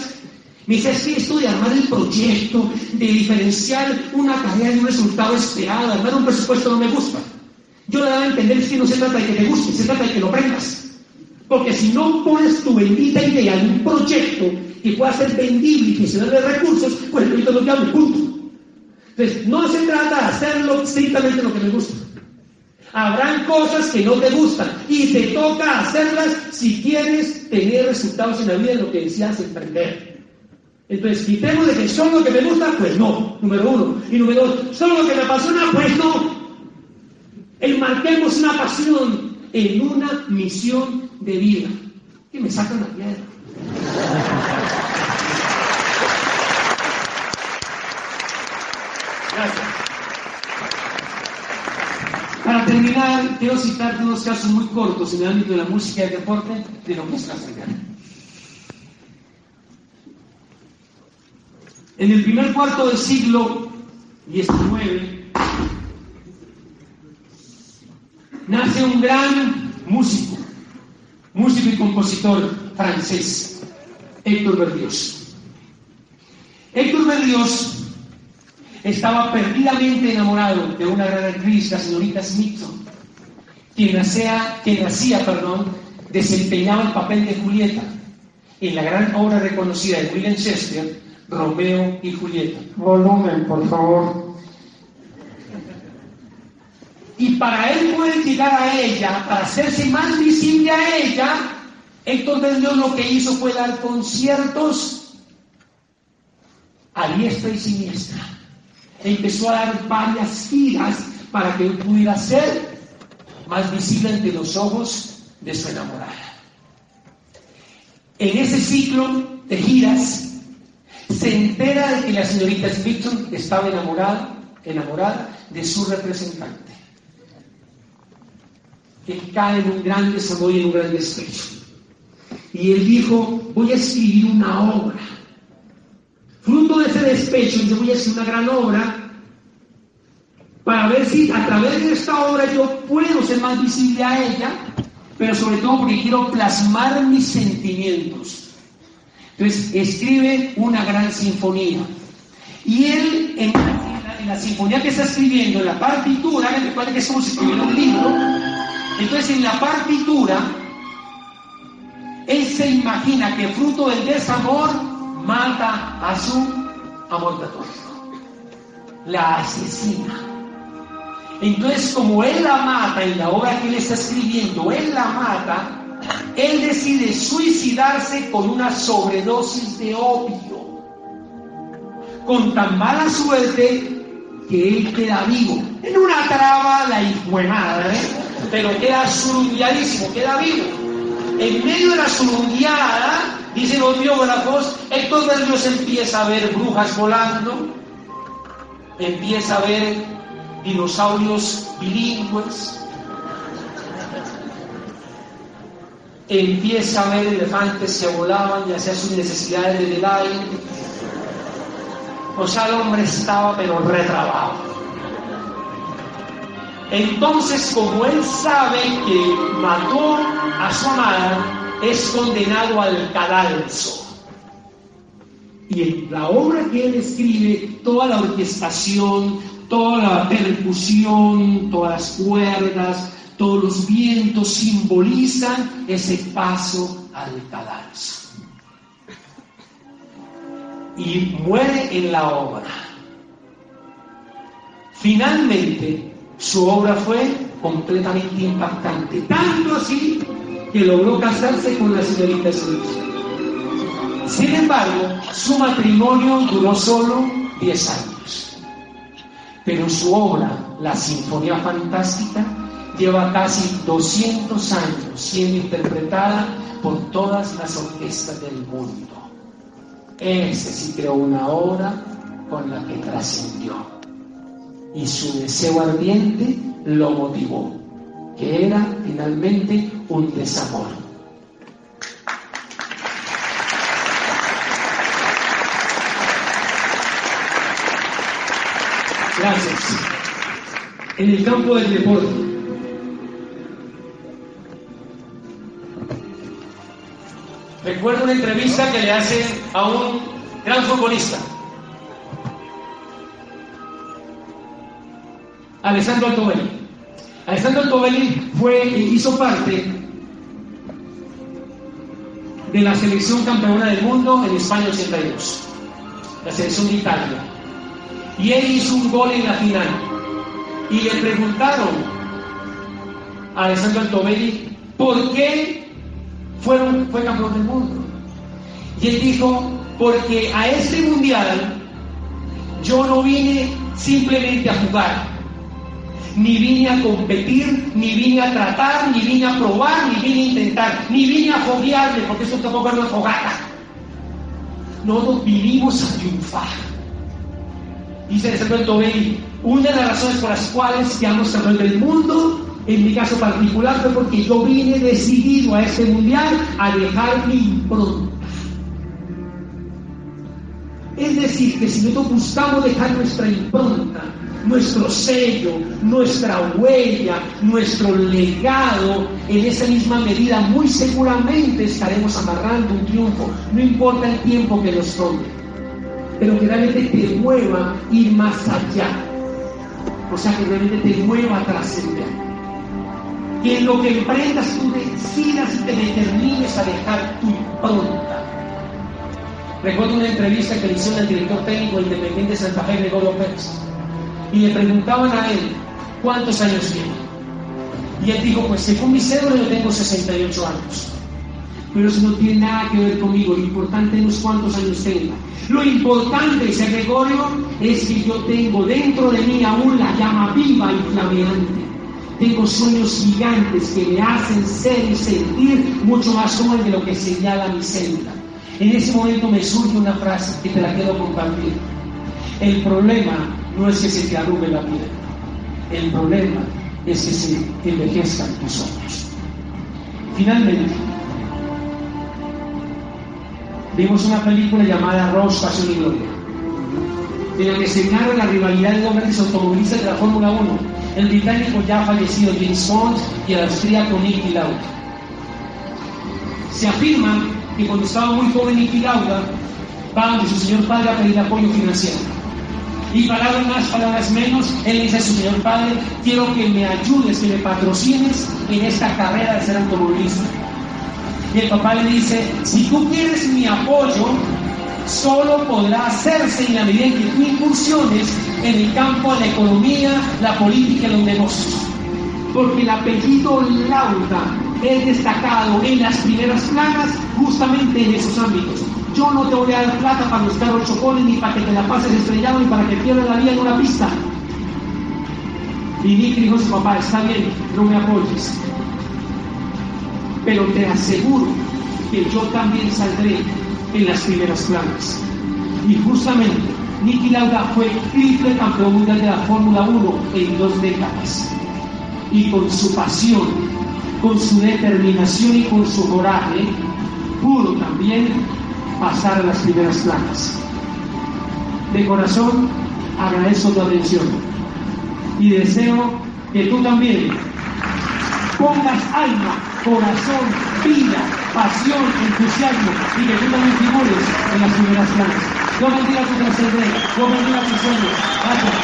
Me decía, sí, esto de armar el proyecto, de diferenciar una tarea de un resultado esperado, armar un presupuesto no me gusta. Yo le daba a entender que no se trata de que te guste, se trata de que lo aprendas. Porque si no pones tu bendita idea en un proyecto que pueda ser vendible y que se de recursos, pues el lo llamo, punto. Entonces, no se trata de hacerlo estrictamente lo que me gusta. Habrán cosas que no te gustan y te toca hacerlas si quieres tener resultados en la vida en lo que decías emprender. Entonces, quitemos de que son lo que me gusta, pues no, número uno. Y número dos, son lo que me apasiona, pues no. Enmarquemos una pasión en una misión de vida. Que me sacan la piedra. Gracias. Para terminar, quiero citarte unos casos muy cortos en el ámbito de la música y el deporte de lo que es la En el primer cuarto del siglo XIX nace un gran músico, músico y compositor francés, Héctor Berlioz. Héctor Berlioz estaba perdidamente enamorado de una gran actriz, la señorita Smithson, quien nacía, quien nacía perdón, desempeñaba el papel de Julieta en la gran obra reconocida de William Shakespeare, Romeo y Julieta. Volumen, por favor. Y para él poder llegar a ella, para hacerse más visible a ella, Héctor Berlioz lo que hizo fue dar conciertos a diestra y siniestra empezó a dar varias giras para que él pudiera ser más visible ante los ojos de su enamorada. En ese ciclo de giras, se entera de que la señorita Smithson estaba enamorada, enamorada de su representante, que cae en un gran desamor y en un gran desprecio. Y él dijo, voy a escribir una obra Fruto de ese despecho, yo voy a hacer una gran obra para ver si a través de esta obra yo puedo ser más visible a ella, pero sobre todo porque quiero plasmar mis sentimientos. Entonces escribe una gran sinfonía. Y él, en, la, sinfonía que está escribiendo, en la partitura, recuerden que estamos escribiendo un libro, entonces en la partitura, él se imagina que fruto del desamor mata a su amor platónico. La asesina. Entonces, como él la mata en la obra que él está escribiendo, él la mata, él decide suicidarse con una sobredosis de opio. Con tan mala suerte que él queda vivo. En una traba la hijo madre, pero queda surundiadísimo, queda vivo. En medio de la surundiada, Dicen los biógrafos, Héctor Berlioz empieza a ver brujas volando, empieza a ver dinosaurios bilingües, empieza a ver elefantes que volaban y hacían sus necesidades en el aire. O sea, el hombre estaba pero retrabado. Entonces, como él sabe que mató a su amada, es condenado al cadalso. Y en la obra que él escribe, toda la orquestación, toda la percusión, todas las cuerdas, todos los vientos simbolizan ese paso al cadalso. Y muere en la obra. Finalmente, su obra fue completamente impactante, tanto así que logró casarse con la señorita Smith. Sin embargo, su matrimonio duró solo 10 años. Pero su obra, la Sinfonía Fantástica, lleva casi 200 años siendo interpretada por todas las orquestas del mundo. Ese sí creó una obra con la que trascendió. Y su deseo ardiente lo motivó que era finalmente un desamor. Gracias. En el campo del deporte. Recuerdo una entrevista que le hacen a un gran futbolista, Alessandro Altobelli. Alessandro Tobelli fue, hizo parte de la selección campeona del mundo en España 82, la selección de Italia. Y él hizo un gol en la final. Y le preguntaron a Alessandro Altobelli por qué fue campeón del mundo. Y él dijo, porque a este mundial yo no vine simplemente a jugar, ni vine a competir, ni vine a tratar, ni vine a probar, ni vine a intentar, ni vine a foguearme, porque eso tampoco es una fogata. Nosotros vinimos a triunfar. Dice el Tobey, una de las razones por las cuales quedamos campeón del mundo, en mi caso particular, fue porque yo vine decidido a este mundial a dejar mi impronta. Es decir, que si nosotros buscamos dejar nuestra impronta, nuestro sello, nuestra huella, nuestro legado, en esa misma medida muy seguramente estaremos amarrando un triunfo, no importa el tiempo que nos tome, pero que realmente te mueva ir más allá, o sea, que realmente te mueva a trascender. Que en lo que emprendas tú decidas y te determines a dejar tu impronta. Recuerdo una entrevista que le hicieron al director técnico independiente de Santa Fe, Gregorio Pérez y le preguntaban a él cuántos años tiene. Y él dijo, pues según mi cédula yo tengo 68 años. Pero eso no tiene nada que ver conmigo, lo importante no es cuántos años tenga. Lo importante, dice Gregorio, es que yo tengo dentro de mí aún la llama viva y flameante. Tengo sueños gigantes que me hacen ser y sentir mucho más joven de lo que señala mi cédula. En ese momento me surge una frase que te la quiero compartir. El problema no es que se te arrugue la piel. El problema es que se envejezcan tus ojos. Finalmente, vimos una película llamada Rose, Pasión y Gloria, de la que se narra la rivalidad de grandes automovilistas de la Fórmula 1, el británico ya fallecido James Bond y el austríaco Nicky Lauda. Se afirma que cuando estaba muy joven Nicky Lauda, va su señor padre a pedir apoyo financiero y palabras más, palabras menos, él dice a su señor padre, quiero que me ayudes, que me patrocines en esta carrera de ser automovilista. Y el papá le dice, si tú quieres mi apoyo, solo podrá hacerse en la medida en que tú incursiones en el campo de la economía, la política y los negocios. Porque el apellido Lauda es destacado en las primeras planas justamente en esos ámbitos. Yo no te voy a dar plata para los carros chocones, ni para que te la pases estrellado, ni para que pierdas la vida en una pista. Y Nick dijo su papá, está bien, no me apoyes. Pero te aseguro que yo también saldré en las primeras planas. Y justamente, Nicky Lauda fue triple campeón mundial de la Fórmula 1 en dos décadas. Y con su pasión, con su determinación y con su coraje, pudo también pasar a las primeras planas. De corazón agradezco tu atención y deseo que tú también pongas alma, corazón, vida, pasión, entusiasmo y que tú también figures en las planas. Dios bendiga tu trascendencia, Dios bendiga tus sueños. Gracias.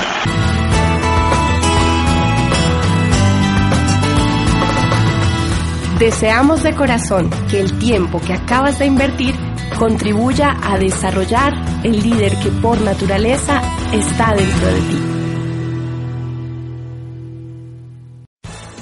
Deseamos de corazón que el tiempo que acabas de invertir contribuya a desarrollar el líder que por naturaleza está dentro de ti.